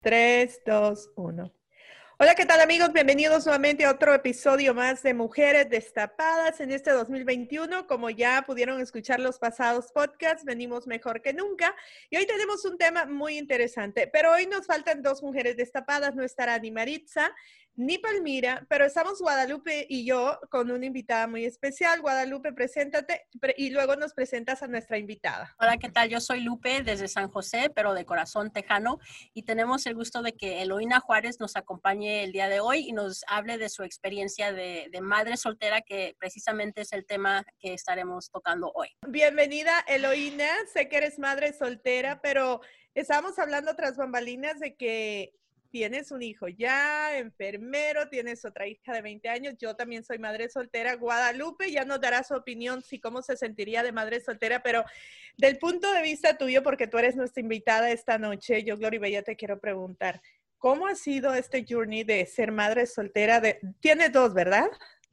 3, 2, 1. Hola, ¿qué tal amigos? Bienvenidos nuevamente a otro episodio más de Mujeres Destapadas en este 2021. Como ya pudieron escuchar los pasados podcasts, venimos mejor que nunca. Y hoy tenemos un tema muy interesante, pero hoy nos faltan dos mujeres destapadas. No estará ni Maritza ni Palmira, pero estamos Guadalupe y yo con una invitada muy especial. Guadalupe, preséntate y luego nos presentas a nuestra invitada. Hola, ¿qué tal? Yo soy Lupe desde San José, pero de corazón tejano, y tenemos el gusto de que Eloína Juárez nos acompañe el día de hoy y nos hable de su experiencia de, de madre soltera, que precisamente es el tema que estaremos tocando hoy. Bienvenida, Eloína. Sé que eres madre soltera, pero estábamos hablando tras bambalinas de que tienes un hijo ya, enfermero, tienes otra hija de 20 años, yo también soy madre soltera, Guadalupe ya nos dará su opinión si cómo se sentiría de madre soltera, pero del punto de vista tuyo, porque tú eres nuestra invitada esta noche, yo Gloria Bella te quiero preguntar, ¿cómo ha sido este journey de ser madre soltera? De, tiene dos, ¿verdad?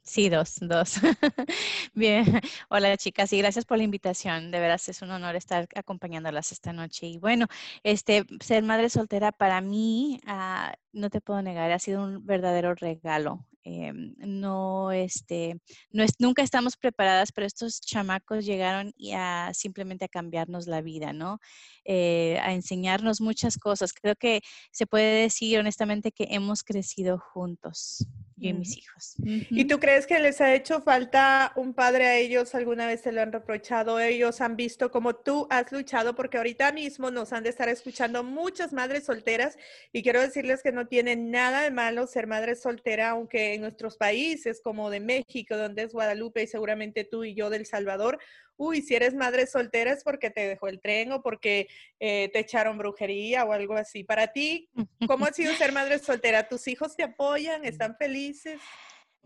Sí, dos, dos. Bien, hola chicas y gracias por la invitación. De veras es un honor estar acompañándolas esta noche. Y bueno, este, ser madre soltera para mí, ah, no te puedo negar, ha sido un verdadero regalo. Em, no, este, no es, nunca estamos preparadas, pero estos chamacos llegaron y a simplemente a cambiarnos la vida, ¿no? Eh, a enseñarnos muchas cosas. Creo que se puede decir honestamente que hemos crecido juntos yo y mis hijos. ¿Y tú crees que les ha hecho falta un padre a ellos? ¿Alguna vez se lo han reprochado? Ellos han visto como tú has luchado, porque ahorita mismo nos han de estar escuchando muchas madres solteras y quiero decirles que no tiene nada de malo ser madre soltera, aunque en nuestros países como de México, donde es Guadalupe y seguramente tú y yo del Salvador, uy, si eres madre soltera es porque te dejó el tren o porque eh, te echaron brujería o algo así. Para ti, ¿cómo ha sido ser madre soltera? ¿Tus hijos te apoyan? ¿Están felices?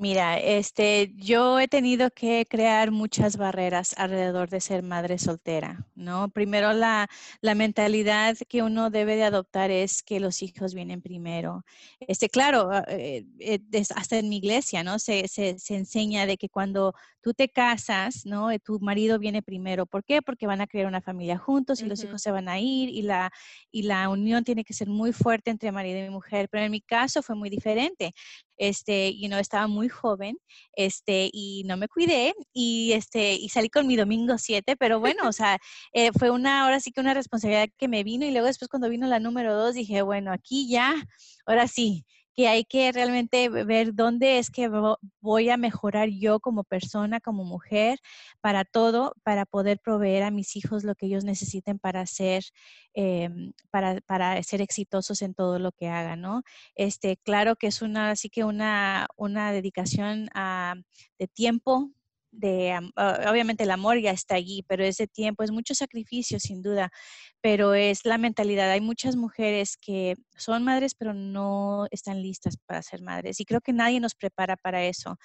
Mira, este, yo he tenido que crear muchas barreras alrededor de ser madre soltera, ¿no? Primero la, la mentalidad que uno debe de adoptar es que los hijos vienen primero. Este, claro, eh, eh, hasta en mi iglesia, ¿no? Se, se, se, enseña de que cuando tú te casas, ¿no? Eh, tu marido viene primero. ¿Por qué? Porque van a crear una familia juntos y los hijos se van a ir y la, y la unión tiene que ser muy fuerte entre marido y mujer. Pero en mi caso fue muy diferente este, y no estaba muy joven, este, y no me cuidé y, este, y salí con mi domingo 7, pero bueno, o sea, eh, fue una, ahora sí que una responsabilidad que me vino y luego después cuando vino la número 2 dije, bueno, aquí ya, ahora sí, que hay que realmente ver dónde es que voy a mejorar yo como persona, como mujer, para todo, para poder proveer a mis hijos lo que ellos necesiten para ser, em, para, para, ser exitosos en todo lo que hagan, ¿no? Este, claro que es una, así que una, una dedicación a, de tiempo, de, obviamente el amor ya está allí, pero ese tiempo es mucho sacrificio sin duda, pero es la mentalidad. Hay muchas mujeres que son madres, pero no están listas para ser madres y creo que nadie nos prepara para eso,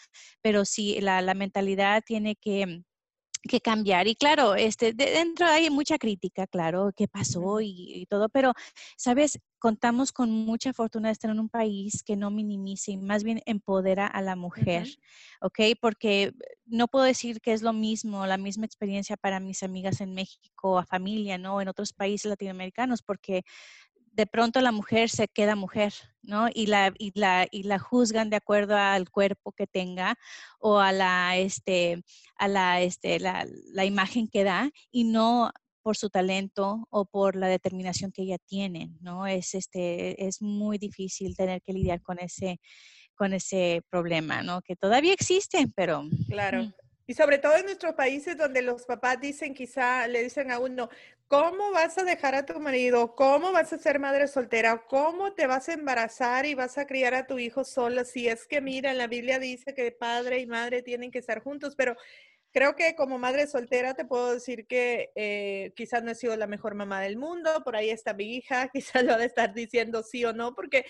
pero sí, la, la mentalidad tiene que que cambiar. Y claro, este, dentro hay mucha crítica, claro, qué pasó y, todo, pero, ¿sabes? Contamos con mucha fortuna de estar en un país que no minimice y más bien empodera a la mujer, ¿ok? Porque no puedo decir que es lo mismo, la misma experiencia para mis amigas en México, a familia, ¿no? En otros países latinoamericanos, porque de pronto la mujer se queda mujer, ¿no? Y la, y la, y la juzgan de acuerdo al cuerpo que tenga o a la, este, a la, este, la, la imagen que da y no por su talento o por la determinación que ella tiene, ¿no? Es, este, es muy difícil tener que lidiar con ese, con ese problema, ¿no? Que todavía existe, pero... Claro. Y sobre todo en nuestros países donde los papás dicen, quizá le dicen a uno, ¿cómo vas a dejar a tu marido? ¿Cómo vas a ser madre soltera? ¿Cómo te vas a embarazar y vas a criar a tu hijo sola? Si es que, mira, la Biblia dice que padre y madre tienen que estar juntos, pero creo que como madre soltera te puedo decir que eh, quizás no he sido la mejor mamá del mundo, por ahí está mi hija, quizás lo ha de estar diciendo sí o no, porque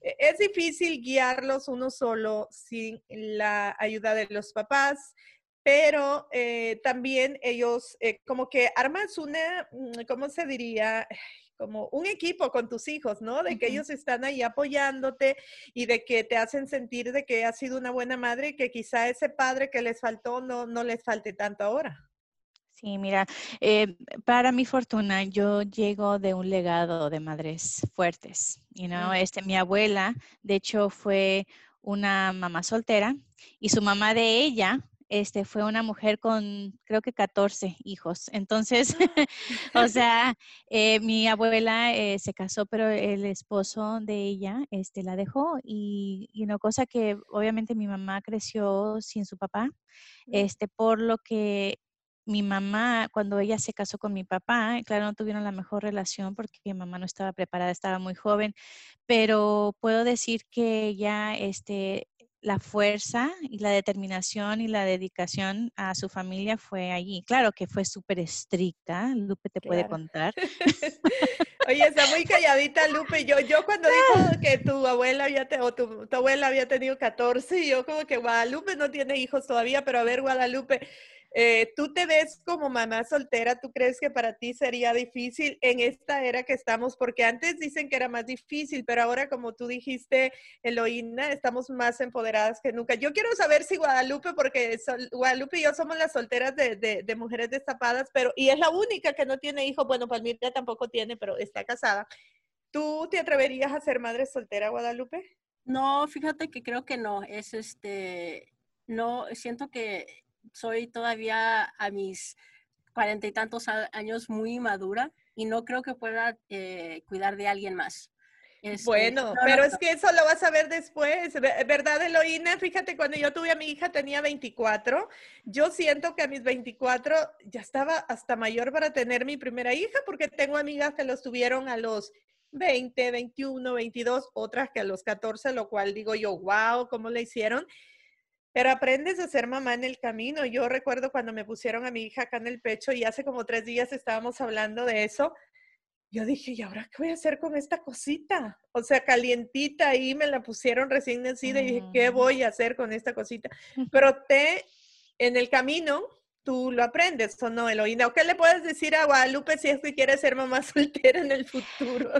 e-, es difícil guiarlos uno solo sin la ayuda de los papás pero eh, también ellos eh, como que armas una, mm, ¿cómo se diría? como un equipo con tus hijos, ¿no? De que ellos están ahí apoyándote y de que te hacen sentir de que has sido una buena madre y que quizá ese padre que les faltó no, no les falte tanto ahora. Sí, mira, eh, para mi fortuna, yo llego de un legado de madres fuertes. You know, este, mi abuela, de hecho, fue una mamá soltera y su mamá de ella este, fue una mujer con creo que 14 hijos. Entonces, o sea, eh, mi abuela eh, se casó, pero el esposo de ella este, la dejó y, una cosa que obviamente mi mamá creció sin su papá, este, por lo que mi mamá, cuando ella se casó con mi papá, claro, no tuvieron la mejor relación porque mi mamá no estaba preparada, estaba muy joven, pero puedo decir que ella, este, la fuerza y la determinación y la dedicación a su familia fue allí. Claro que fue súper estricta, Lupe te puede contar. Oye, está muy calladita Lupe. Yo, yo cuando dijo que tu abuela había o tu, tu, abuela había tenido 14, yo como que Guadalupe no tiene hijos todavía, pero a ver, Guadalupe, eh, ¿Tú te ves como mamá soltera? ¿Tú crees que para ti sería difícil en esta era que estamos? Porque antes dicen que era más difícil, pero ahora como tú dijiste, Eloína, estamos más empoderadas que nunca. Yo quiero saber si Guadalupe, porque Guadalupe y yo somos las solteras de, de, mujeres destapadas, pero y es la única que no tiene hijos. Bueno, Palmira tampoco tiene, pero está casada. ¿Tú te atreverías a ser madre soltera, Guadalupe? No, fíjate que creo que no. Es este, no, siento que soy todavía a mis cuarenta y tantos años muy madura y no creo que pueda eh, cuidar de alguien más. Este, bueno, pero es que eso lo vas a ver después, ¿verdad, Eloína? Fíjate, cuando yo tuve a mi hija tenía 24. Yo siento que a mis 24 ya estaba hasta mayor para tener mi primera hija, porque tengo amigas que los tuvieron a los 20, 21, 22, otras que a los 14, lo cual digo yo, wow, ¿cómo le hicieron? Pero aprendes a ser mamá en el camino. Yo recuerdo cuando me pusieron a mi hija acá en el pecho y hace como tres días estábamos hablando de eso. Yo dije, ¿y ahora qué voy a hacer con esta cosita? O sea, calientita ahí me la pusieron recién nacida y dije, ¿qué mm. voy a hacer con esta cosita? Pero te, en el camino, tú lo aprendes, ¿o no, Eloína? ¿O qué le puedes decir a Guadalupe si es que quiere ser mamá soltera en el futuro?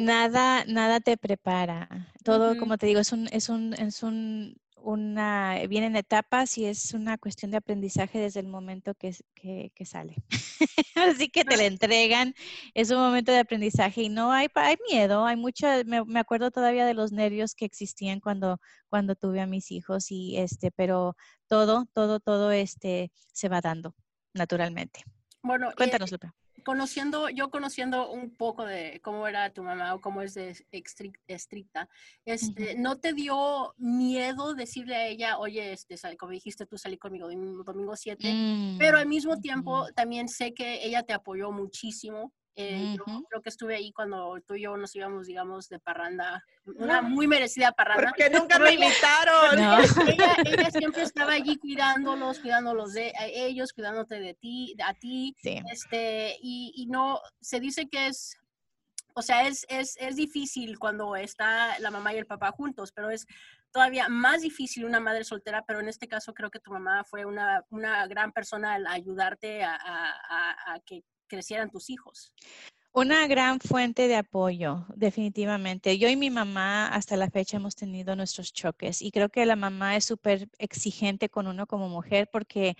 Nada, nada te prepara. Todo, como te digo, es un, es un, es un una, vienen etapas y es una cuestión de aprendizaje desde el momento que, que, sale. Así que te la entregan, es un momento de aprendizaje y no hay, hay miedo, hay mucha, me, me, acuerdo todavía de los nervios que existían cuando, cuando tuve a mis hijos y este, pero todo, todo, todo este se va dando naturalmente. Bueno, cuéntanos, Lupe conociendo, yo conociendo un poco de cómo era tu mamá o cómo es de estricta, este, ¿no te dio miedo decirle a ella, oye, este, como dijiste, tú salí conmigo domingo 7, mm, pero al mismo tiempo también sé que ella te apoyó muchísimo eh, yo creo que estuve ahí cuando tú y yo nos íbamos, digamos, de parranda, una muy merecida parranda. Porque nunca me invitaron. Ella, siempre estaba allí cuidándolos, cuidándolos de ellos, cuidándote de ti, a ti. Este, y, y, no, se dice que es, o sea, es, es, es difícil cuando está la mamá y el papá juntos, pero es todavía más difícil una madre soltera, pero en este caso creo que tu mamá fue una, una gran persona al ayudarte a, a, a, a que crecieran tus hijos. Una gran fuente de apoyo, definitivamente. Yo y mi mamá hasta la fecha hemos tenido nuestros choques y creo que la mamá es súper exigente con uno como mujer porque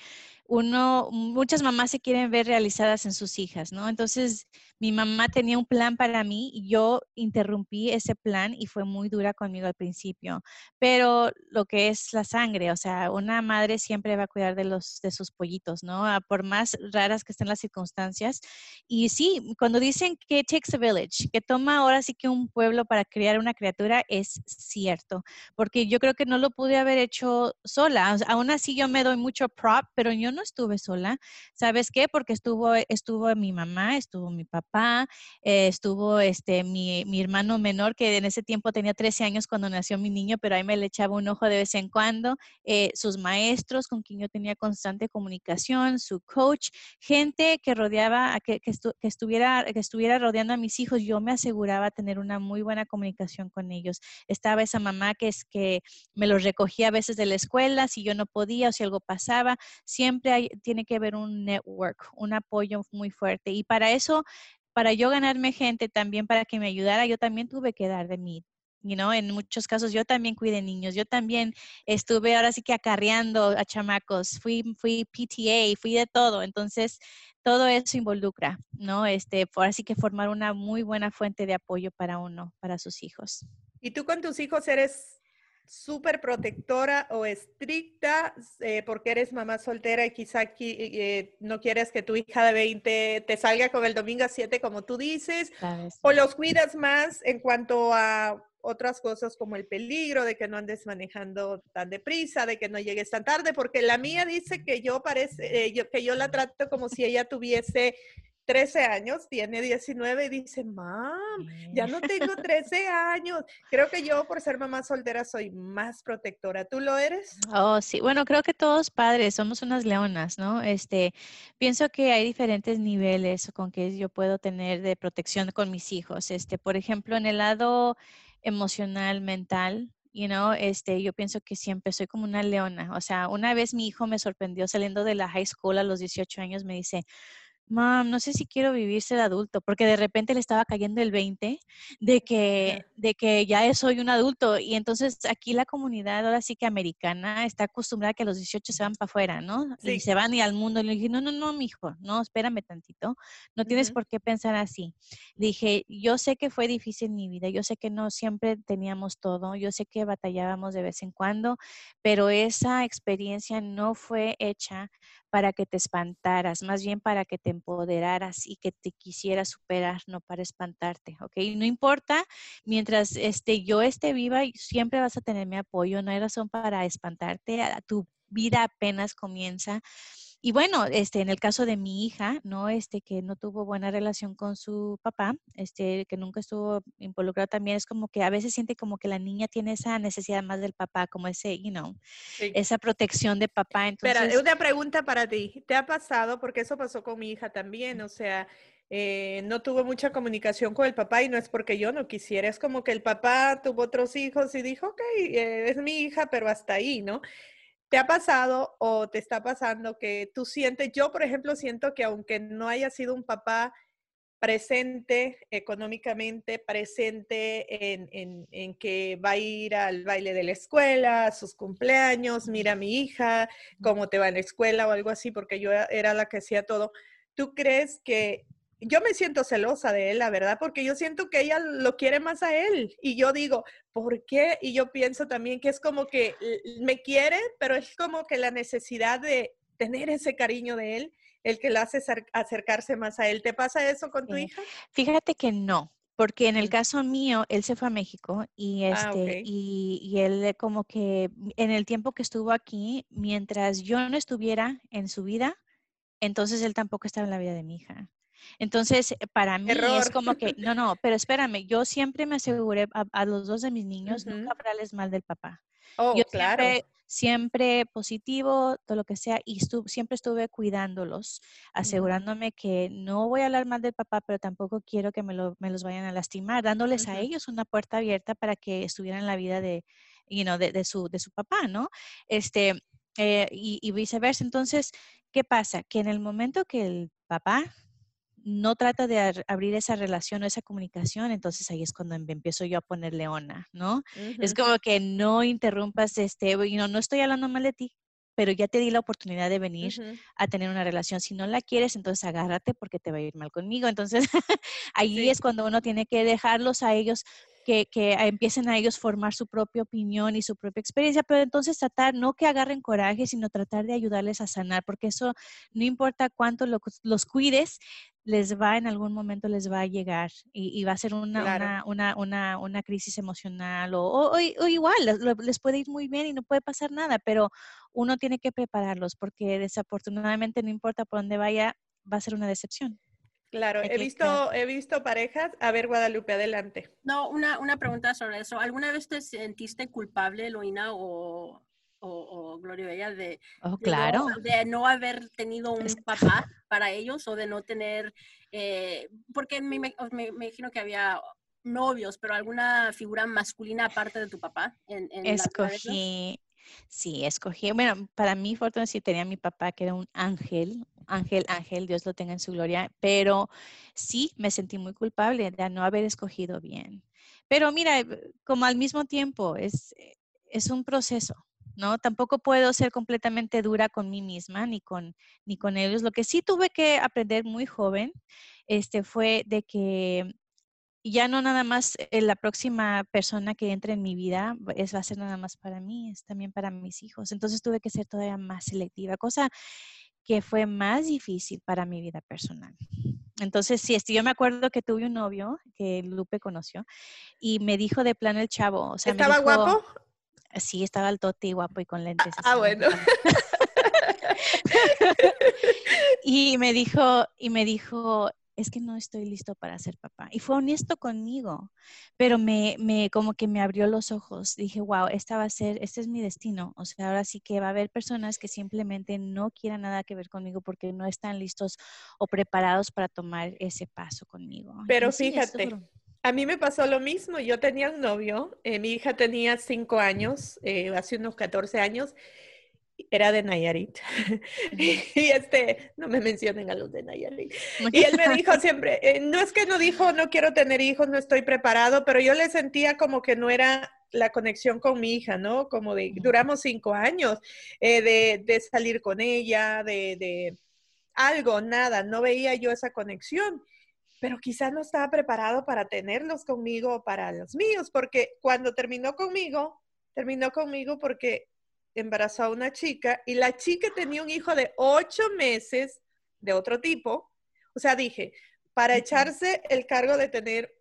uno, muchas mamás se quieren ver realizadas en sus hijas, ¿no? Entonces, mi mamá tenía un plan para mí y yo interrumpí ese plan y fue muy dura conmigo al principio. Pero lo que es la sangre, o sea, una madre siempre va a cuidar de los de sus pollitos, ¿no? Ah, por más raras que estén las circunstancias. Y sí, cuando dicen que takes a village, que toma ahora sí que un pueblo para criar una criatura, es cierto, porque yo creo que no lo pude haber hecho sola. aún así yo me doy mucho prop, pero yo no estuve sola. ¿Sabes qué? Porque estuvo, estuvo mi mamá, estuvo mi papá, eh, estuvo este, mi, mi, hermano menor, que en ese tiempo tenía 13 años cuando nació mi niño, pero ahí me le echaba un ojo de vez en cuando, eh, sus maestros con quien yo tenía constante comunicación, su coach, gente que rodeaba, que, que, estuviera, que estuviera rodeando a mis hijos, yo me aseguraba tener una muy buena comunicación con ellos. Estaba esa mamá que es que me los recogía a veces de la escuela, si yo no podía o si algo pasaba, siempre tiene que haber un network, un apoyo muy fuerte. Y para eso, para yo ganarme gente también, para que me ayudara, yo también tuve que dar de mí. You know, en muchos casos yo también cuidé niños, yo también estuve ahora sí que acarreando a chamacos, fui, fui PTA, fui de todo, entonces todo eso involucra, ¿no? Este, ahora sí que formar una muy buena fuente de apoyo para uno, para sus hijos. ¿Y tú con tus hijos eres súper protectora o estricta eh, porque eres mamá soltera y quizá aquí, eh, no quieres que tu hija de 20 te salga con el domingo a 7 como tú dices, o los cuidas más en cuanto a otras cosas como el peligro de que no andes manejando tan deprisa, de que no llegues tan tarde, porque la mía dice que yo parece, eh, que yo la trato como si ella tuviese 13 años, tiene 19 y dice, mam, ya no tengo 13 años. Creo que yo por ser mamá soltera soy más protectora. ¿Tú lo eres? Oh, sí. Bueno, creo que todos padres somos unas leonas, ¿no? Este, pienso que hay diferentes niveles con que yo puedo tener de protección con mis hijos. Este, por ejemplo, en el lado emocional, mental, You know, este, yo pienso que siempre soy como una leona. O sea, una vez mi hijo me sorprendió saliendo de la high school a los 18 años, me dice, mam, no sé si quiero vivirse de adulto, porque de repente le estaba cayendo el 20 de que, de que ya soy un adulto. Y entonces aquí la comunidad, ahora sí que americana, está acostumbrada a que a los 18 se van para afuera, ¿no? Y se van y al mundo. Le dije, no, no, no, mijo, no, espérame tantito. No tienes por qué pensar así. dije, yo sé que fue difícil mi vida, yo sé que no siempre teníamos todo, yo sé que batallábamos de vez en cuando, pero esa experiencia no fue hecha para que te espantaras, más bien para que te empoderaras y que te quisieras superar, no para espantarte, ¿ok? No importa, mientras este, yo esté viva, siempre vas a tener mi apoyo, no hay razón para espantarte, tu vida apenas comienza y bueno, este, en el caso de mi hija, ¿no? Este, que no tuvo buena relación con su papá, este, que nunca estuvo involucrado también, es como que a veces siente como que la niña tiene esa necesidad más del papá, como ese, you know, esa protección de papá. Entonces... Espera, una pregunta para ti. ¿Te ha pasado? Porque eso pasó con mi hija también, o sea, eh, no tuvo mucha comunicación con el papá y no es porque yo no quisiera, es como que el papá tuvo otros hijos y dijo, ok, eh, es mi hija, pero hasta ahí, ¿no? ¿Te ha pasado o te está pasando que tú sientes, yo por ejemplo siento que aunque no haya sido un papá presente económicamente, presente en, en, que va a ir al baile de la escuela, a sus cumpleaños, mira a mi hija, cómo te va en la escuela o algo así, porque yo era la que hacía todo. ¿Tú crees que yo me siento celosa de él, la verdad, porque yo siento que ella lo quiere más a él. Y yo digo, ¿por qué? Y yo pienso también que es como que me quiere, pero es como que la necesidad de tener ese cariño de él, el que la hace acercarse más a él. ¿Te pasa eso con tu hija? Fíjate que no. Porque en el caso mío, él se fue a México y ah, este, y, y, él como que en el tiempo que estuvo aquí, mientras yo no estuviera en su vida, entonces él tampoco estaba en la vida de mi hija. Entonces, eh, para mí es como que, no, no, pero espérame, yo siempre me aseguré a, los dos de mis niños nunca hablarles mal del papá. Oh, yo claro. Siempre, positivo, todo lo que sea, y siempre estuve cuidándolos, asegurándome que no voy a hablar mal del papá, pero tampoco quiero que me, los vayan a lastimar, dándoles a ellos una puerta abierta para que estuvieran en la vida de, you know, de, su, de su papá, ¿no? Este, eh, y, y viceversa. Entonces, ¿qué pasa? Que en el momento que el papá no trata de abrir esa relación o esa comunicación, entonces ahí es cuando em, empiezo yo a poner leona, ¿no? Es como que no interrumpas, este, no, no estoy hablando mal de ti, pero ya te di la oportunidad de venir a tener una relación. Si no la quieres, entonces agárrate porque te va a ir mal conmigo. Entonces, ahí es cuando uno tiene que dejarlos a ellos que, que, empiecen a ellos formar su propia opinión y su propia experiencia, pero entonces tratar, no que agarren coraje, sino tratar de ayudarles a sanar, porque eso no importa cuánto los cuides, les va en algún momento les va a llegar y, va a ser una, una, una, una, crisis emocional o, o, igual les, puede ir muy bien y no puede pasar nada, pero uno tiene que prepararlos porque desafortunadamente no importa por dónde vaya, va a ser una decepción. Claro, he visto, he visto parejas. A ver, Guadalupe, adelante. No, una, una pregunta sobre eso. ¿Alguna vez te sentiste culpable, Eloína, o, o, Gloria Bella, de, oh, claro. de, no, haber tenido un papá para ellos o de no tener, eh, porque me, me, imagino que había novios, pero alguna figura masculina aparte de tu papá en, en Escogí, Sí, escogí, bueno, para mí, Fortuna sí tenía mi papá que era un ángel, ángel, ángel, Dios lo tenga en su gloria, pero sí me sentí muy culpable de no haber escogido bien. Pero mira, eh, como al mismo tiempo, es, es un proceso, ¿no? Tampoco puedo ser completamente dura con mí misma ni con, ni con ellos. Lo que sí tuve que aprender muy joven este, fue de que ya no nada más eh, la próxima persona que entre en mi vida es, va a ser nada más para mí, es también para mis hijos. Entonces tuve que ser todavía más selectiva, cosa que fue más difícil para mi vida personal. Entonces, sí, este, yo me acuerdo que tuve un novio que Lupe conoció y me dijo de plano el chavo. O sea, ¿Estaba guapo? Sí, estaba altote y guapo y con lentes. Ah, bueno. y me dijo, y me dijo, es que no estoy listo para ser papá. Y fue honesto conmigo, pero me, me, como que me abrió los ojos. Dije, wow, esta va a ser, este es mi destino. O sea, ahora sí que va a haber personas que simplemente no quieran nada que ver conmigo porque no están listos o preparados para tomar ese paso conmigo. Pero fíjate. A mí me pasó lo mismo. Yo tenía un novio, eh, mi hija tenía cinco años, eh, hace unos 14 años, era de Nayarit. y este, no me mencionen a los de Nayarit. Y él me dijo siempre, eh, no es que no dijo, no quiero tener hijos, no estoy preparado, pero yo le sentía como que no era la conexión con mi hija, ¿no? Como de, duramos cinco años de, de, salir con ella, de, de algo, nada, no veía yo esa conexión pero quizás no estaba preparado para tenerlos conmigo o para los míos, porque cuando terminó conmigo, terminó conmigo porque embarazó a una chica y la chica tenía un hijo de ocho meses de otro tipo. O sea, dije, para echarse el cargo de tener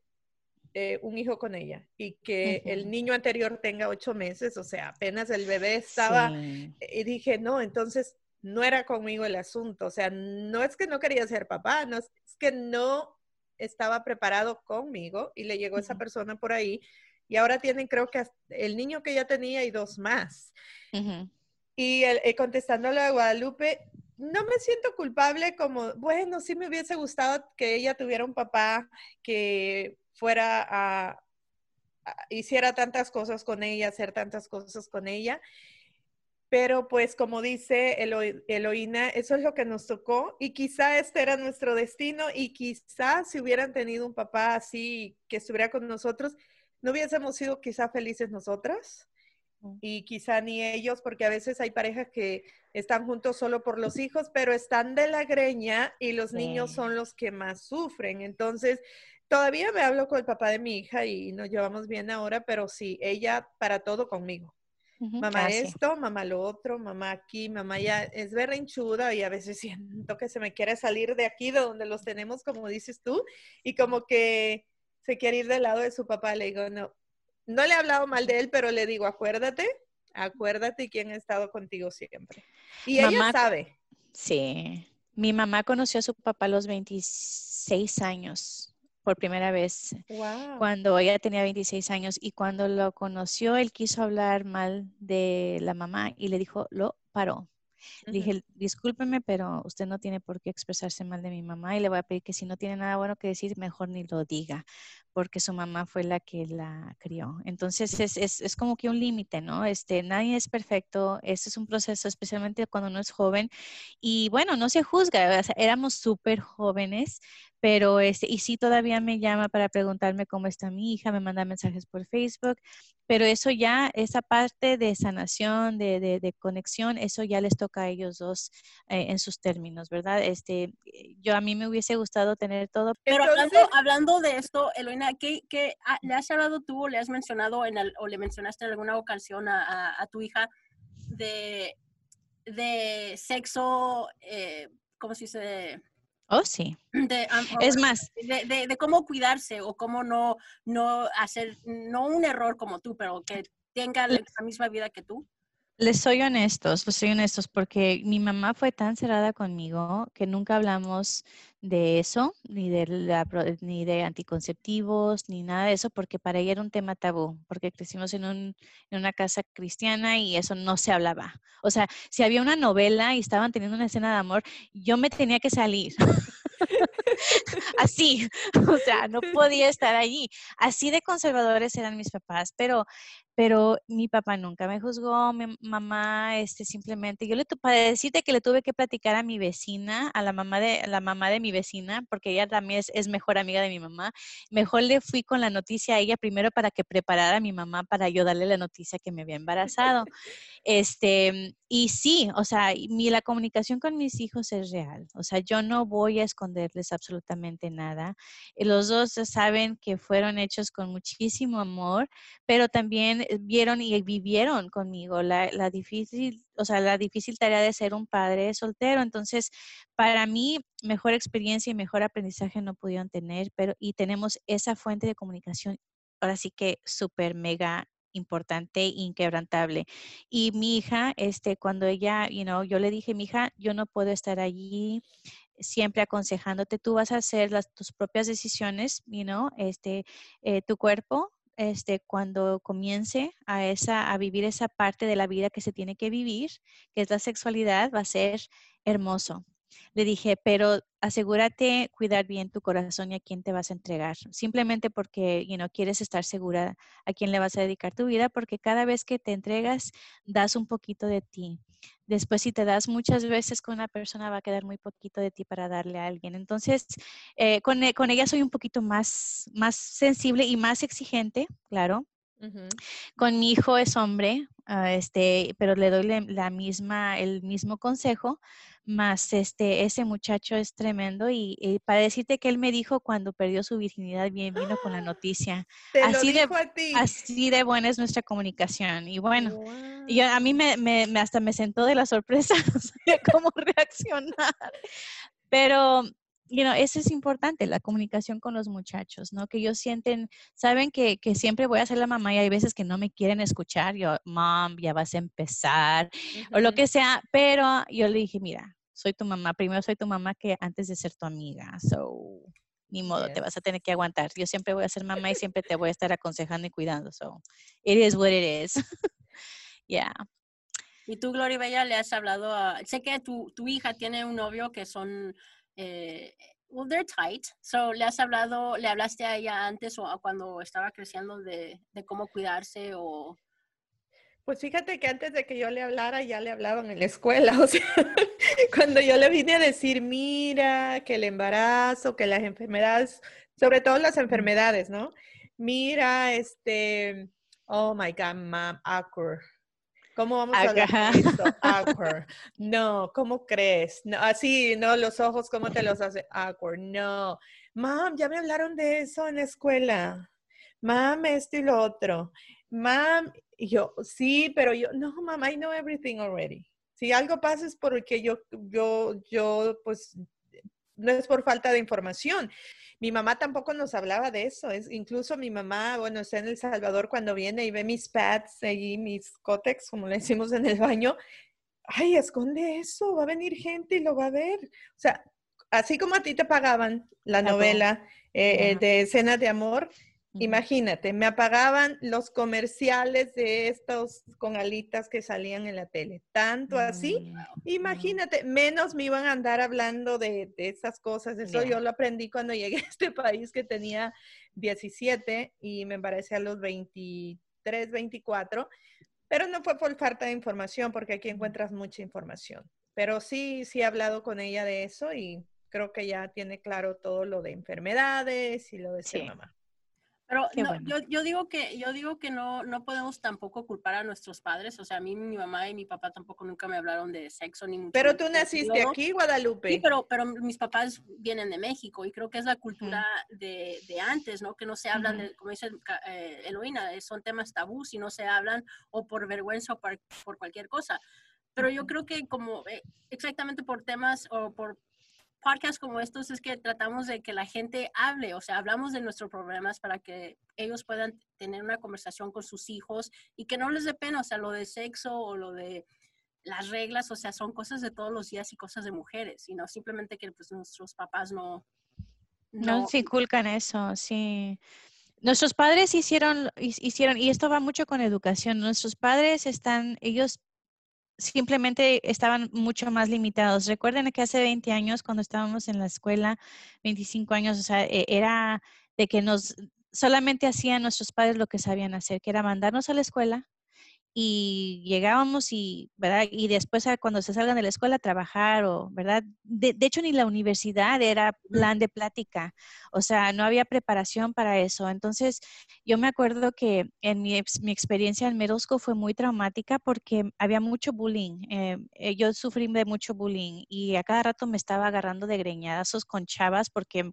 eh, un hijo con ella y que el niño anterior tenga ocho meses, o sea, apenas el bebé estaba, y dije, no, entonces no era conmigo el asunto, o sea, no es que no quería ser papá, no es que no estaba preparado conmigo y le llegó esa persona por ahí y ahora tienen creo que el niño que ya tenía y dos más. Y el, eh, contestándole a Guadalupe, no me siento culpable como, bueno, sí me hubiese gustado que ella tuviera un papá que fuera a hiciera tantas cosas con ella, hacer tantas cosas con ella. Pero pues como dice Eloína, eso es lo que nos tocó y quizá este era nuestro destino y quizá si hubieran tenido un papá así que estuviera con nosotros, no hubiésemos sido quizá felices nosotras mm. y quizá ni ellos, porque a veces hay parejas que están juntos solo por los hijos, pero están de la greña y los niños son los que más sufren. Entonces, todavía me hablo con el papá de mi hija y nos llevamos bien ahora, pero sí, ella para todo conmigo mamá esto, mamá lo otro, mamá aquí, mamá ya es berrinchuda y a veces siento que se me quiere salir de aquí, de donde los tenemos, como dices tú, y como que se quiere ir del lado de su papá. Le digo, no, no le he hablado mal de él, pero le digo, acuérdate, acuérdate quién ha estado contigo siempre. Y ella sabe. Sí. Mi mamá conoció a su papá a los 26 años por primera vez cuando ella tenía 26 años y cuando lo conoció, él quiso hablar mal de la mamá y le dijo, lo paró. dije, discúlpeme, pero usted no tiene por qué expresarse mal de mi mamá y le voy a pedir que si no tiene nada bueno que decir, mejor ni lo diga, porque su mamá fue la que la crió. Entonces es, es, es como que un límite, ¿no? Este, nadie es perfecto, este es un proceso, especialmente cuando uno es joven. Y bueno, no se juzga, éramos súper jóvenes, pero este, y sí todavía me llama para preguntarme cómo está mi hija, me manda mensajes por Facebook, pero eso ya, esa parte de sanación, de, de, conexión, eso ya les toca a ellos dos eh, en sus términos, ¿verdad? Este, yo a mí me hubiese gustado tener todo. Pero hablando, hablando de esto, Eloina, ¿qué, qué le has hablado tú o le has mencionado en el, o le mencionaste en alguna ocasión a, a, tu hija de, de sexo, eh, ¿cómo se dice? Oh, sí. es más. De, de, cómo cuidarse o cómo no, no hacer, no un error como tú, pero que tenga la misma vida que tú. Les soy honestos, les soy honestos, porque mi mamá fue tan cerrada conmigo que nunca hablamos de eso, ni de, la, ni de anticonceptivos, ni nada de eso, porque para ella era un tema tabú, porque crecimos en, un, en una casa cristiana y eso no se hablaba. O sea, si había una novela y estaban teniendo una escena de amor, yo me tenía que salir. Así, o sea, no podía estar allí. Así de conservadores eran mis papás, pero pero mi papá nunca me juzgó, mi mamá, este, simplemente, yo le, para decirte que le tuve que platicar a mi vecina, a la mamá de, la mamá de mi vecina, porque ella también es, mejor amiga de mi mamá, mejor le fui con la noticia a ella primero para que preparara a mi mamá para yo darle la noticia que me había embarazado. Este, y sí, o sea, mi, la comunicación con mis hijos es real, o sea, yo no voy a esconderles absolutamente nada. Los dos saben que fueron hechos con muchísimo amor, pero también vieron y vivieron conmigo la, la, difícil, o sea, la difícil tarea de ser un padre soltero. Entonces, para mí, mejor experiencia y mejor aprendizaje no pudieron tener, pero y tenemos esa fuente de comunicación, ahora sí que súper mega importante inquebrantable. Y mi hija, este, cuando ella, you know, yo le dije, mi hija, yo no puedo estar allí siempre aconsejándote, tú vas a hacer las, tus propias decisiones, you know, este, eh, tu cuerpo este, cuando comience a, esa, a vivir esa parte de la vida que se tiene que vivir, que es la sexualidad, va a ser hermoso. Le dije, pero asegúrate cuidar bien tu corazón y a quién te vas a entregar. Simplemente porque you quieres estar segura a quién le vas a dedicar tu vida, porque cada vez que te entregas, das un poquito de ti. Después, si te das muchas veces con una persona, va a quedar muy poquito de ti para darle a alguien. Entonces, eh, con, e, con, ella soy un poquito más, más sensible y más exigente, claro. Con mi hijo es hombre, uh, este, pero le doy la misma, el mismo consejo, más este, ese muchacho es tremendo y, para decirte que él me dijo cuando perdió su virginidad, bien vino con la noticia. así, de, a así de buena es nuestra comunicación. Y bueno, yo, a mí me, me, hasta me sentó de la sorpresa, de cómo reaccionar. Pero you know, eso es importante, la comunicación con los muchachos, ¿no? Que ellos sienten, saben que, que, siempre voy a ser la mamá y hay veces que no me quieren escuchar, yo, mom, ya vas a empezar, o lo que sea, pero yo le dije, mira, soy tu mamá, primero soy tu mamá que antes de ser tu amiga, so, ni modo, te vas a tener que aguantar. Yo siempre voy a ser mamá y siempre te voy a estar aconsejando y cuidando, so, it is what it is. yeah. Y tú, Gloria Bella, le has hablado a, sé que tu, tu hija tiene un novio que son eh, well, they're tight. So, ¿le has hablado, le hablaste a ella antes o cuando estaba creciendo de, de, cómo cuidarse o...? Pues fíjate que antes de que yo le hablara, ya le hablaban en la escuela. O sea, cuando yo le vine a decir, mira, que el embarazo, que las enfermedades, sobre todo las enfermedades, ¿no? Mira, este, oh my God, mom, awkward. ¿Cómo vamos a hablar de esto? Awkward. No, ¿cómo crees? No, así, no, los ojos, ¿cómo te los hace? Awkward. No. Mam, ya me hablaron de eso en la escuela. Mam, esto y lo otro. Mam, yo, sí, pero yo, no, mam, I know everything already. Si algo pasa es porque yo, yo, yo, pues, no es por falta de información. Mi mamá tampoco nos hablaba de eso. Es, incluso mi mamá, bueno, está en El Salvador cuando viene y ve mis pads y mis cótex, como le decimos en el baño. Ay, esconde eso, va a venir gente y lo va a ver. O sea, así como a ti te pagaban la novela eh, eh, de escenas de amor, Imagínate, me apagaban los comerciales de estos con alitas que salían en la tele. Tanto así, mm, imagínate, menos me iban a andar hablando de, esas cosas. Eso yo lo aprendí cuando llegué a este país que tenía 17 y me embaracé a los 23, 24. Pero no fue por falta de información, porque aquí encuentras mucha información. Pero sí, sí he hablado con ella de eso y creo que ya tiene claro todo lo de enfermedades y lo de ser Sí. mamá. Pero no, bueno. yo, yo digo que, yo digo que no, no podemos tampoco culpar a nuestros padres. O sea, a mí mi mamá y mi papá tampoco nunca me hablaron de sexo ni mucho. Pero tú naciste aquí, Guadalupe. Sí, pero, pero mis papás vienen de México y creo que es la cultura de, de antes, ¿no? Que no se hablan, de, como dice eh, Eloína, eh, son temas tabús y no se hablan o por vergüenza o por, por cualquier cosa. Pero yo creo que como eh, exactamente por temas o por podcasts como estos es que tratamos de que la gente hable, o sea, hablamos de nuestros problemas para que ellos puedan tener una conversación con sus hijos y que no les dé pena, o sea, lo de sexo o lo de las reglas, o sea, son cosas de todos los días y cosas de mujeres, y no simplemente que pues, nuestros papás no... No se inculcan eso, sí. Nuestros padres hicieron, hi- hicieron, y esto va mucho con educación, nuestros padres están, ellos simplemente estaban mucho más limitados. Recuerden que hace 20 años, cuando estábamos en la escuela, 25 años, o sea, e- era de que nos, solamente hacían nuestros padres lo que sabían hacer, que era mandarnos a la escuela, y llegábamos y, ¿verdad? Y después cuando se salgan de la escuela a trabajar o, ¿verdad? De, de hecho, ni la universidad era plan de plática, o sea, no había preparación para eso. Entonces, yo me acuerdo que en mi, mi experiencia en middle school fue muy traumática porque había mucho bullying. eh, eh, yo sufrí de mucho bullying y a cada rato me estaba agarrando de greñazos con chavas porque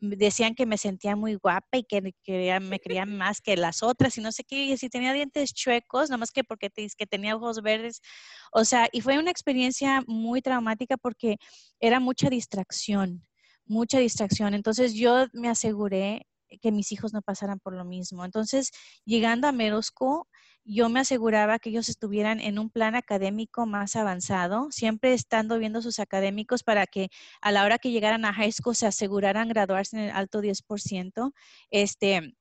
decían que me sentía muy guapa y que quería- me querían más que las otras y no sé qué, y si tenía dientes chuecos, nada más que porque te, que tenía ojos verdes. O sea, y fue una experiencia muy traumática porque era mucha distracción, mucha distracción. Entonces yo me aseguré que mis hijos no pasaran por lo mismo. Entonces, llegando a school, yo me aseguraba que ellos estuvieran en un plan académico más avanzado, siempre estando viendo sus académicos para que a la hora que llegaran a high school se aseguraran graduarse en el alto 10%. Este,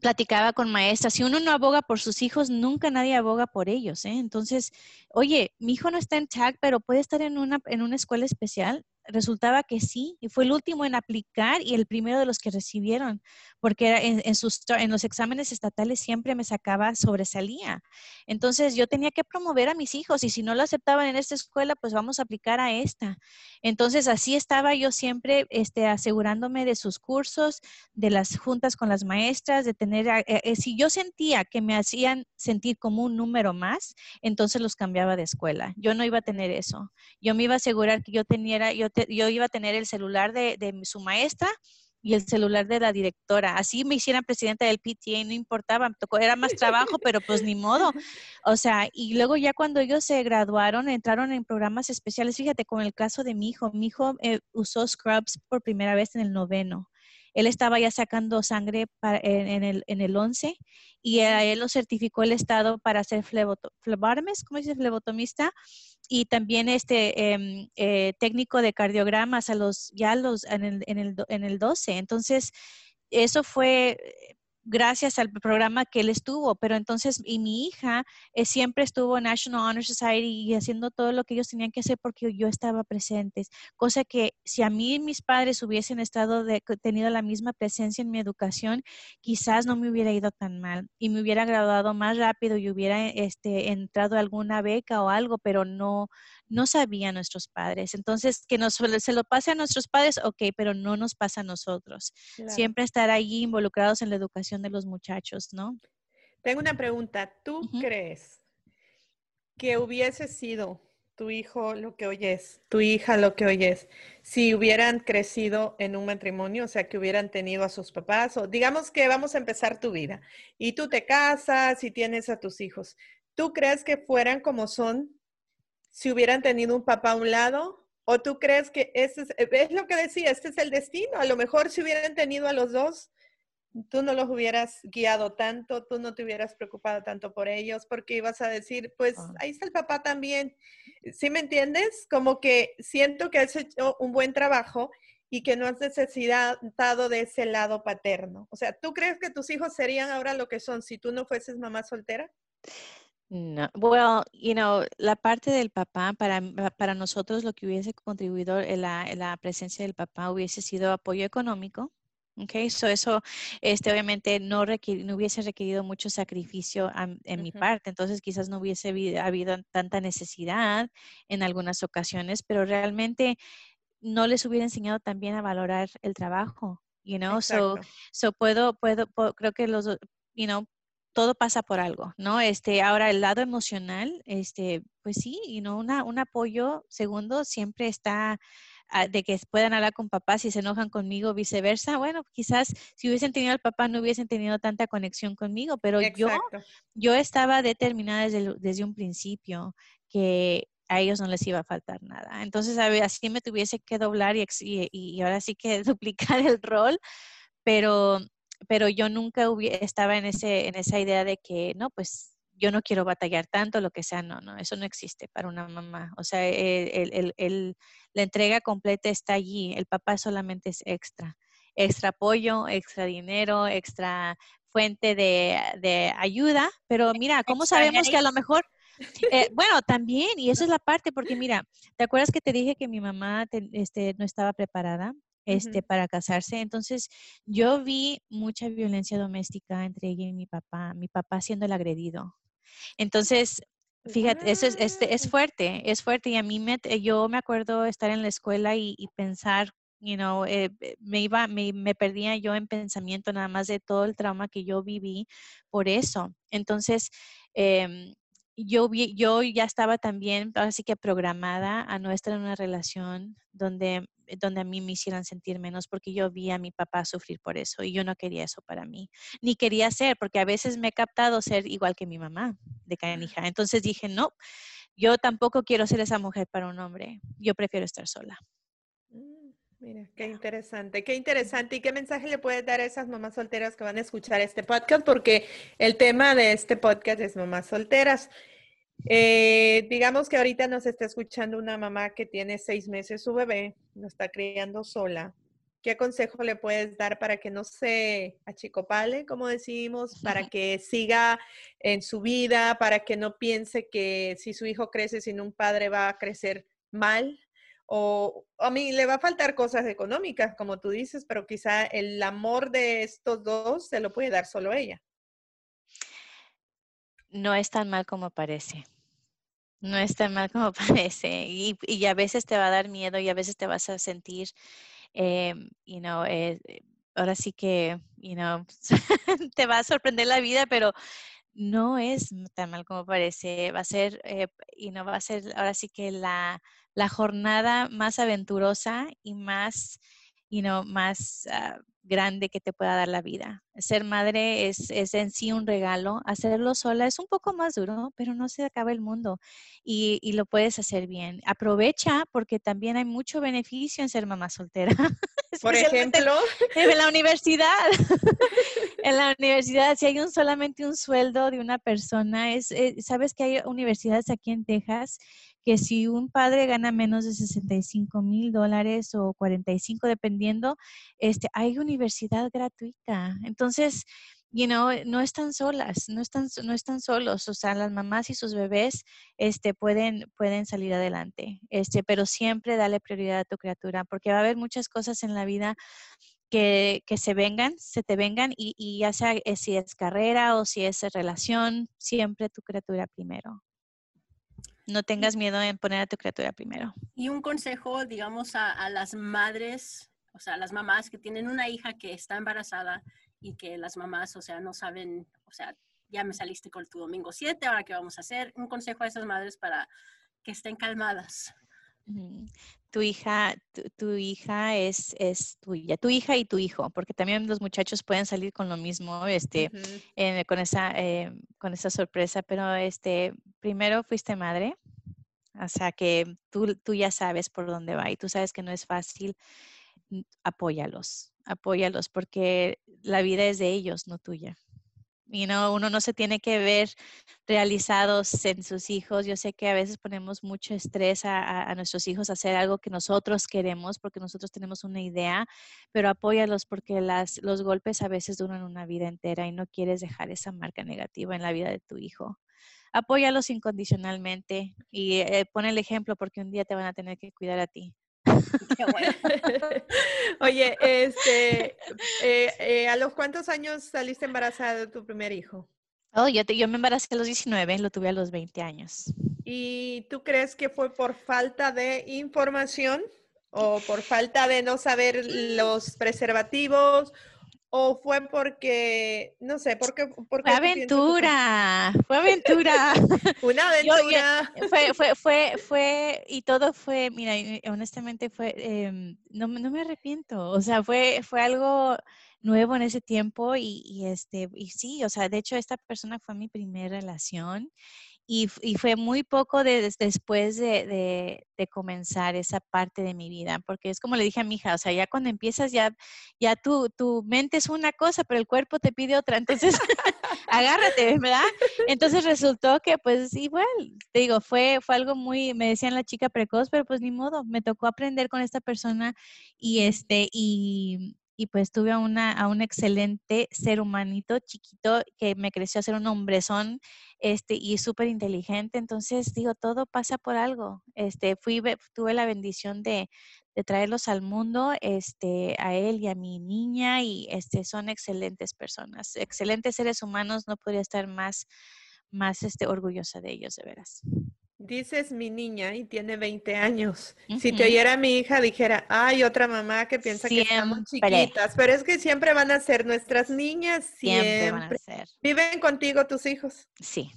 platicaba con maestras, si uno no aboga por sus hijos, nunca nadie aboga por ellos, ¿eh? Entonces, oye, mi hijo no está en TAG, pero puede estar en una, en una escuela especial. Resultaba que sí, y fue el último en aplicar y el primero de los que recibieron, porque en, en, sus, en los exámenes estatales siempre me sacaba, sobresalía. Entonces yo tenía que promover a mis hijos y si no lo aceptaban en esta escuela, pues vamos a aplicar a esta. Entonces así estaba yo siempre este, asegurándome de sus cursos, de las juntas con las maestras, de tener, eh, eh, si yo sentía que me hacían sentir como un número más, entonces los cambiaba de escuela. Yo no iba a tener eso. Yo me iba a asegurar que yo tenía, yo, te, yo iba a tener el celular de, de su maestra y el celular de la directora. Así me hicieran presidenta del PTA, no importaba, era más trabajo, pero pues ni modo. O sea, y luego ya cuando ellos se graduaron, entraron en programas especiales. Fíjate, con el caso de mi hijo, mi hijo eh, usó Scrubs por primera vez en el noveno. Él estaba ya sacando sangre para, en, en, el, en el 11 y a él lo certificó el Estado para ser flebotomes, ¿cómo dice? Flebotomista y también este eh, eh, técnico de cardiogramas a los ya los en el, en el, en el 12. Entonces, eso fue gracias al programa que él estuvo, pero entonces, y mi hija eh, siempre estuvo en National Honor Society y haciendo todo lo que ellos tenían que hacer porque yo estaba presente, cosa que si a mí mis padres hubiesen estado de, tenido la misma presencia en mi educación, quizás no me hubiera ido tan mal y me hubiera graduado más rápido y hubiera este, entrado a alguna beca o algo, pero no, no sabían nuestros padres. Entonces, que nos, se lo pase a nuestros padres, ok, pero no nos pasa a nosotros. Claro. Siempre estar allí involucrados en la educación de los muchachos, ¿no? Tengo una pregunta. ¿Tú uh -huh. crees que hubiese sido tu hijo lo que hoy es, tu hija lo que hoy es, si hubieran crecido en un matrimonio, o sea, que hubieran tenido a sus papás, o digamos que vamos a empezar tu vida y tú te casas y tienes a tus hijos, ¿tú crees que fueran como son si hubieran tenido un papá a un lado? ¿O tú crees que ese es, es lo que decía, este es el destino? A lo mejor si hubieran tenido a los dos, tú no los hubieras guiado tanto, tú no te hubieras preocupado tanto por ellos, porque ibas a decir, pues ahí está el papá también. ¿Sí me entiendes? Como que siento que has hecho un buen trabajo y que no has necesitado de ese lado paterno. O sea, ¿tú crees que tus hijos serían ahora lo que son si tú no fueses mamá soltera? No, well, you know, la parte del papá, para, para nosotros lo que hubiese contribuido en la, en la presencia del papá hubiese sido apoyo económico, Okay, so eso, este, obviamente no, no hubiese requerido mucho sacrificio a, en uh -huh. mi parte, entonces quizás no hubiese habido, habido, tanta necesidad en algunas ocasiones, pero realmente no les hubiera enseñado también a valorar el trabajo, you know, so, so puedo, puedo, creo que los, you know, todo pasa por algo, ¿no? Este, ahora el lado emocional, este, pues sí, y no una, un apoyo segundo siempre está ah, de que puedan hablar con papá si se enojan conmigo, viceversa. Bueno, quizás si hubiesen tenido al papá no hubiesen tenido tanta conexión conmigo, pero yo, yo estaba determinada desde, desde un principio que a ellos no les iba a faltar nada. Entonces, a ver, así me tuviese que doblar y, y, ahora sí que duplicar el rol, pero, pero yo nunca estaba en, ese, en esa idea de que, no, pues yo no quiero batallar tanto, lo que sea, no, no, eso no existe para una mamá. O sea, el, el, la entrega completa está allí, el papá solamente es extra, extra apoyo, extra dinero, extra fuente de, de ayuda, pero mira, ¿cómo sabemos que a lo mejor eh, bueno, también, y esa es la parte, porque mira, ¿te acuerdas que te dije que mi mamá este, no estaba preparada? Este, para casarse. Entonces, yo vi mucha violencia doméstica entre ella y mi papá, mi papá siendo el agredido. Entonces, fíjate, eso es, este, es fuerte, es fuerte. Y a mí me, yo me acuerdo estar en la escuela y, pensar, you know, eh, me iba, me, me, perdía yo en pensamiento nada más de todo el trauma que yo viví por eso. Entonces, eh, yo, yo ya estaba también, así que programada a no estar en una relación donde, donde a mí me hicieran sentir menos porque yo vi a mi papá sufrir por eso y yo no quería eso para mí, ni quería ser, porque a veces me he captado ser igual que mi mamá de canija. Entonces dije, no, yo tampoco quiero ser esa mujer para un hombre, yo prefiero estar sola. Mira, qué interesante, qué interesante. ¿Y qué mensaje le puedes dar a esas mamás solteras que van a escuchar este podcast? Porque el tema de este podcast es mamás solteras. Eh, digamos que ahorita nos está escuchando una mamá que tiene seis meses su bebé, lo está criando sola. ¿Qué consejo le puedes dar para que no se achicopale, como decimos, para que siga en su vida, para que no piense que si su hijo crece sin un padre va a crecer mal? O a mí le va a faltar cosas económicas, como tú dices, pero quizá el amor de estos dos se lo puede dar solo ella no es tan mal como parece. No es tan mal como parece. Y, y a veces te va a dar miedo y a veces te vas a sentir, eh, you know, eh, ahora sí que, you know, te va a sorprender la vida, pero no es tan mal como parece. Va a ser, eh, y no va a ser ahora sí que la, la jornada más aventurosa y más, you know, más uh, grande que te pueda dar la vida. Ser madre es, es, en sí un regalo. Hacerlo sola es un poco más duro, pero no se acaba el mundo y, y lo puedes hacer bien. Aprovecha porque también hay mucho beneficio en ser mamá soltera. Por ejemplo, en la universidad. en la universidad, si hay un, solamente un sueldo de una persona, es, eh, sabes que hay universidades aquí en Texas que si un padre gana menos de 65 mil dólares o 45, dependiendo, este, hay universidad gratuita. Entonces, you know, no están solas, no están, no están solos, o sea, las mamás y sus bebés este, pueden, pueden salir adelante, este, pero siempre dale prioridad a tu criatura, porque va a haber muchas cosas en la vida que, que se vengan, se te vengan, y, y ya sea eh, si es carrera o si es relación, siempre tu criatura primero. No tengas miedo en poner a tu criatura primero. Y un consejo, digamos, a, a las madres, o sea, a las mamás que tienen una hija que está embarazada y que las mamás, o sea, no saben, o sea, ya me saliste con tu domingo 7, ahora qué vamos a hacer. Un consejo a esas madres para que estén calmadas. Tu hija, tu, hija es, es, tuya, tu hija y tu hijo, porque también los muchachos pueden salir con lo mismo, este, eh, con esa, eh, con esa sorpresa, pero este, primero fuiste madre, o sea que tú, tú ya sabes por dónde va y tú sabes que no es fácil, apóyalos, apóyalos, porque la vida es de ellos, no tuya. Y no, uno no se tiene que ver realizados en sus hijos. Yo sé que a veces ponemos mucho estrés a, nuestros hijos a hacer algo que nosotros queremos porque nosotros tenemos una idea, pero apóyalos porque las, los golpes a veces duran una vida entera y no quieres dejar esa marca negativa en la vida de tu hijo. Apóyalos incondicionalmente y eh, pon el ejemplo porque un día te van a tener que cuidar a ti. Oye, este, eh, eh, ¿a los cuántos años saliste embarazada de tu primer hijo? Oh, yo, yo me embaracé a los 19, lo tuve a los 20 años. ¿Y tú crees que fue por falta de información o por falta de no saber los preservativos o fue porque, no sé, porque... porque fue aventura, fue aventura. Una aventura. fue, fue, fue, fue, y todo fue, mira, honestamente fue, em, no, no, me arrepiento, o sea, fue, fue algo nuevo en ese tiempo y, y, este, y sí, o sea, de hecho esta persona fue mi primera relación y, fue muy poco de, después de, comenzar esa parte de mi vida, porque es como le dije a mi hija, o sea, ya cuando empiezas, ya, ya tu, tu mente es una cosa, pero el cuerpo te pide otra, entonces agárrate, ¿verdad? Entonces resultó que, pues, igual, te digo, fue, fue algo muy, me decían la chica precoz, pero pues ni modo, me tocó aprender con esta persona y este, y, y pues tuve a, una, a un excelente ser humanito chiquito que me creció a ser un hombrezón este, y súper inteligente. Entonces, digo, todo pasa por algo. Este, fui, tuve la bendición de, de, traerlos al mundo, este, a él y a mi niña, y este, son excelentes personas, excelentes seres humanos. No podría estar más, más este, orgullosa de ellos, de veras. Dices mi niña y tiene 20 años. Si te oyera mi hija, dijera, hay otra mamá que piensa que estamos chiquitas, pero es que siempre van a ser nuestras niñas, siempre. Van a ser. ¿Viven contigo tus hijos? Sí,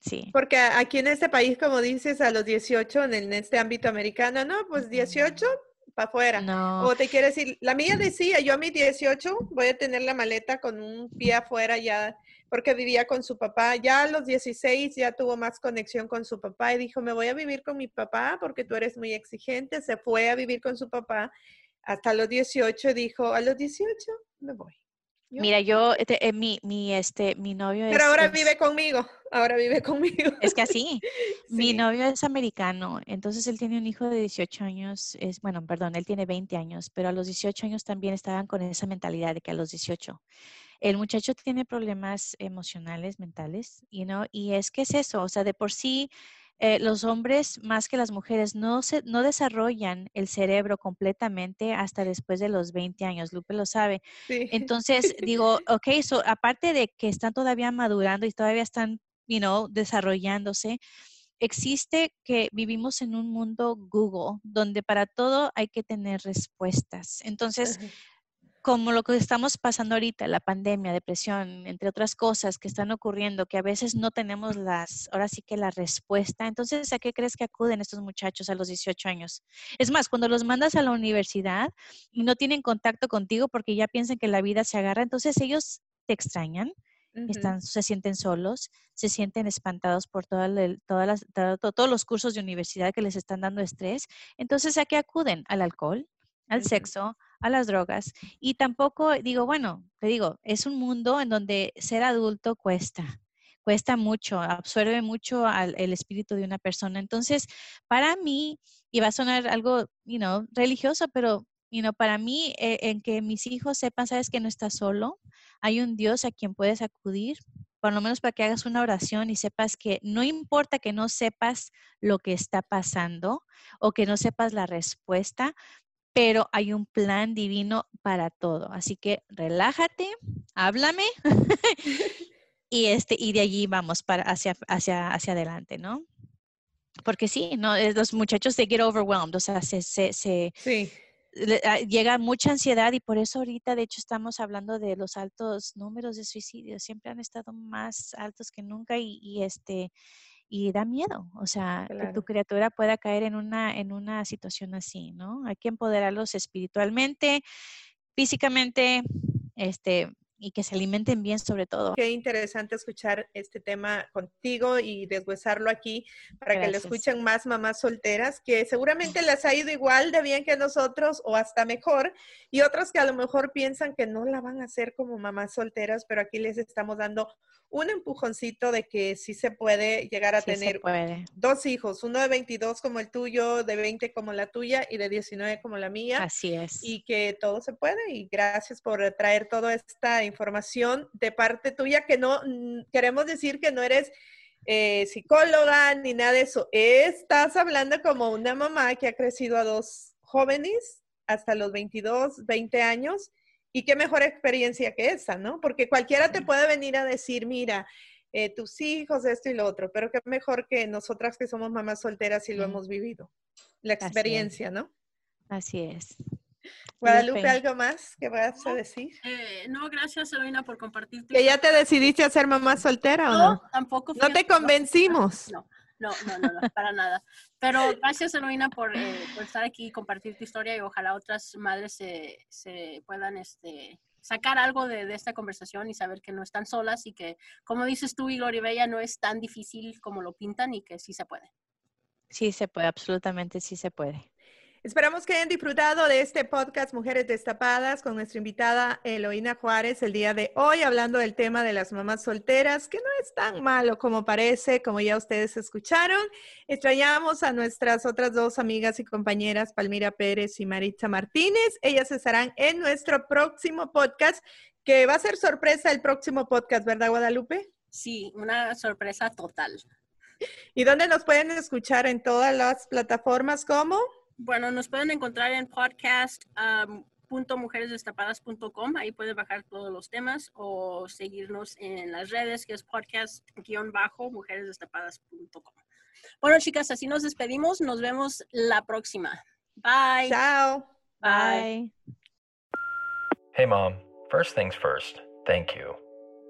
sí. Porque aquí en este país, como dices, a los 18, en, este ámbito americano, no, pues 18 para afuera. No. O te quiere decir, la mía decía, yo a mis 18 voy a tener la maleta con un pie afuera ya porque vivía con su papá. Ya a los 16 ya tuvo más conexión con su papá y dijo, me voy a vivir con mi papá porque tú eres muy exigente. Se fue a vivir con su papá hasta los 18 dijo, a los 18 me voy. Mira, yo, este, eh, mi, mi, este, mi novio Pero ahora vive conmigo, ahora vive conmigo. Es que así, mi novio es americano, entonces él tiene un hijo de 18 años, es, bueno, perdón, él tiene 20 años, pero a los 18 años también estaban con esa mentalidad de que a los 18 el muchacho tiene problemas emocionales, mentales, you know, y es que es eso, o sea, de por sí eh, los hombres más que las mujeres no, se, no desarrollan el cerebro completamente hasta después de los 20 años, Lupe lo sabe. Entonces, digo, ok, so, aparte de que están todavía madurando y todavía están, you know, desarrollándose, existe que vivimos en un mundo Google, donde para todo hay que tener respuestas. Entonces, como lo que estamos pasando ahorita, la pandemia, depresión, entre otras cosas que están ocurriendo, que a veces no tenemos las, ahora sí que la respuesta. Entonces, ¿a qué crees que acuden estos muchachos a los 18 años? Es más, cuando los mandas a la universidad y no tienen contacto contigo porque ya piensan que la vida se agarra, entonces ellos te extrañan, están, se sienten solos, se sienten espantados por todas las, todos los cursos de universidad que les están dando estrés. Entonces, ¿a qué acuden? Al alcohol, al sexo, a las drogas. Y tampoco digo, bueno, te digo, es un mundo en donde ser adulto cuesta, cuesta mucho, absorbe mucho al, el espíritu de una persona. Entonces, para mí, y va a sonar algo, you know, religioso, pero, you know, para mí, eh, en que mis hijos sepan, sabes que no estás solo, hay un Dios a quien puedes acudir, por lo menos para que hagas una oración y sepas que no importa que no sepas lo que está pasando o que no sepas la respuesta, pero hay un plan divino para todo. Así que relájate, háblame y este y de allí vamos para hacia hacia hacia adelante, ¿no? Porque sí, no los muchachos se get overwhelmed, o sea, se se, se sí. Ah, llega mucha ansiedad y por eso ahorita de hecho estamos hablando de los altos números de suicidios, siempre han estado más altos que nunca y, y este y da miedo, o sea, que tu criatura pueda caer en una, en una situación así, ¿no? Hay que empoderarlos espiritualmente, físicamente, este, y que se alimenten bien sobre todo. Qué interesante escuchar este tema contigo y deshuesarlo aquí para que lo escuchen más mamás solteras, que seguramente les ha ido igual de bien que nosotros o hasta mejor, y otras que a lo mejor piensan que no la van a hacer como mamás solteras, pero aquí les estamos dando un empujoncito de que sí se puede llegar a tener dos hijos, uno de 22 como el tuyo, de 20 como la tuya y de 19 como la mía. Así es. Y que todo se puede. Y gracias por traer toda esta información de parte tuya, que no queremos decir que no eres eh, psicóloga ni nada de eso. Estás hablando como una mamá que ha crecido a dos jóvenes hasta los 22, 20 años y qué mejor experiencia que esa, ¿no? Porque cualquiera te puede venir a decir, mira, eh, tus hijos, esto y lo otro, pero qué mejor que nosotras que somos mamás solteras y lo hemos vivido. La experiencia, ¿no? Así es. Guadalupe, ¿algo más que vas a decir? Eh, no, gracias, Eloina, por compartir. ¿Que ya te decidiste a ser mamá soltera o no? tampoco. No te convencimos. No, no, no, no, no, para nada. Pero gracias, Eloina, por, eh, por, estar aquí y compartir tu historia y ojalá otras madres se, se puedan este, sacar algo de, de, esta conversación y saber que no están solas y que, como dices tú y Gloria Bella, no es tan difícil como lo pintan y que sí se puede. Sí se puede, absolutamente sí se puede. Esperamos que hayan disfrutado de este podcast Mujeres Destapadas con nuestra invitada Eloína Juárez el día de hoy, hablando del tema de las mamás solteras, que no es tan malo como parece, como ya ustedes escucharon. Extrañamos a nuestras otras dos amigas y compañeras, Palmira Pérez y Maritza Martínez. Ellas estarán en nuestro próximo podcast, que va a ser sorpresa el próximo podcast, ¿verdad, Guadalupe? Sí, una sorpresa total. ¿Y dónde nos pueden escuchar? En todas las plataformas como... Bueno, nos pueden encontrar en podcast.mujeresdestapadas.com. Ahí pueden bajar todos los temas o seguirnos en las redes, que es podcast-mujeresdestapadas.com. Bueno, chicas, así nos despedimos. Nos vemos la próxima. Bye. Chao. Bye. Hey, Mom. First things first, thank you.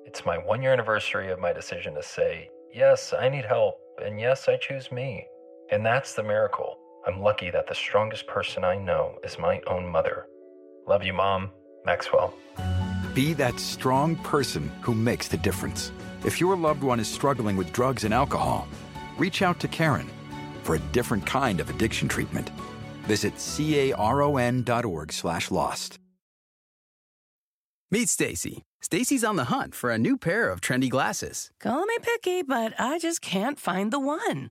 It's my one year anniversary of my decision to say, yes, I need help, and yes, I choose me. And that's the miracle. I'm lucky that the strongest person I know is my own mother. Love you, Mom. Maxwell. Be that strong person who makes the difference. If your loved one is struggling with drugs and alcohol, reach out to Karen for a different kind of addiction treatment. Visit caron.org slash lost. Meet Stacy. Stacy's on the hunt for a new pair of trendy glasses. Call me picky, but I just can't find the one.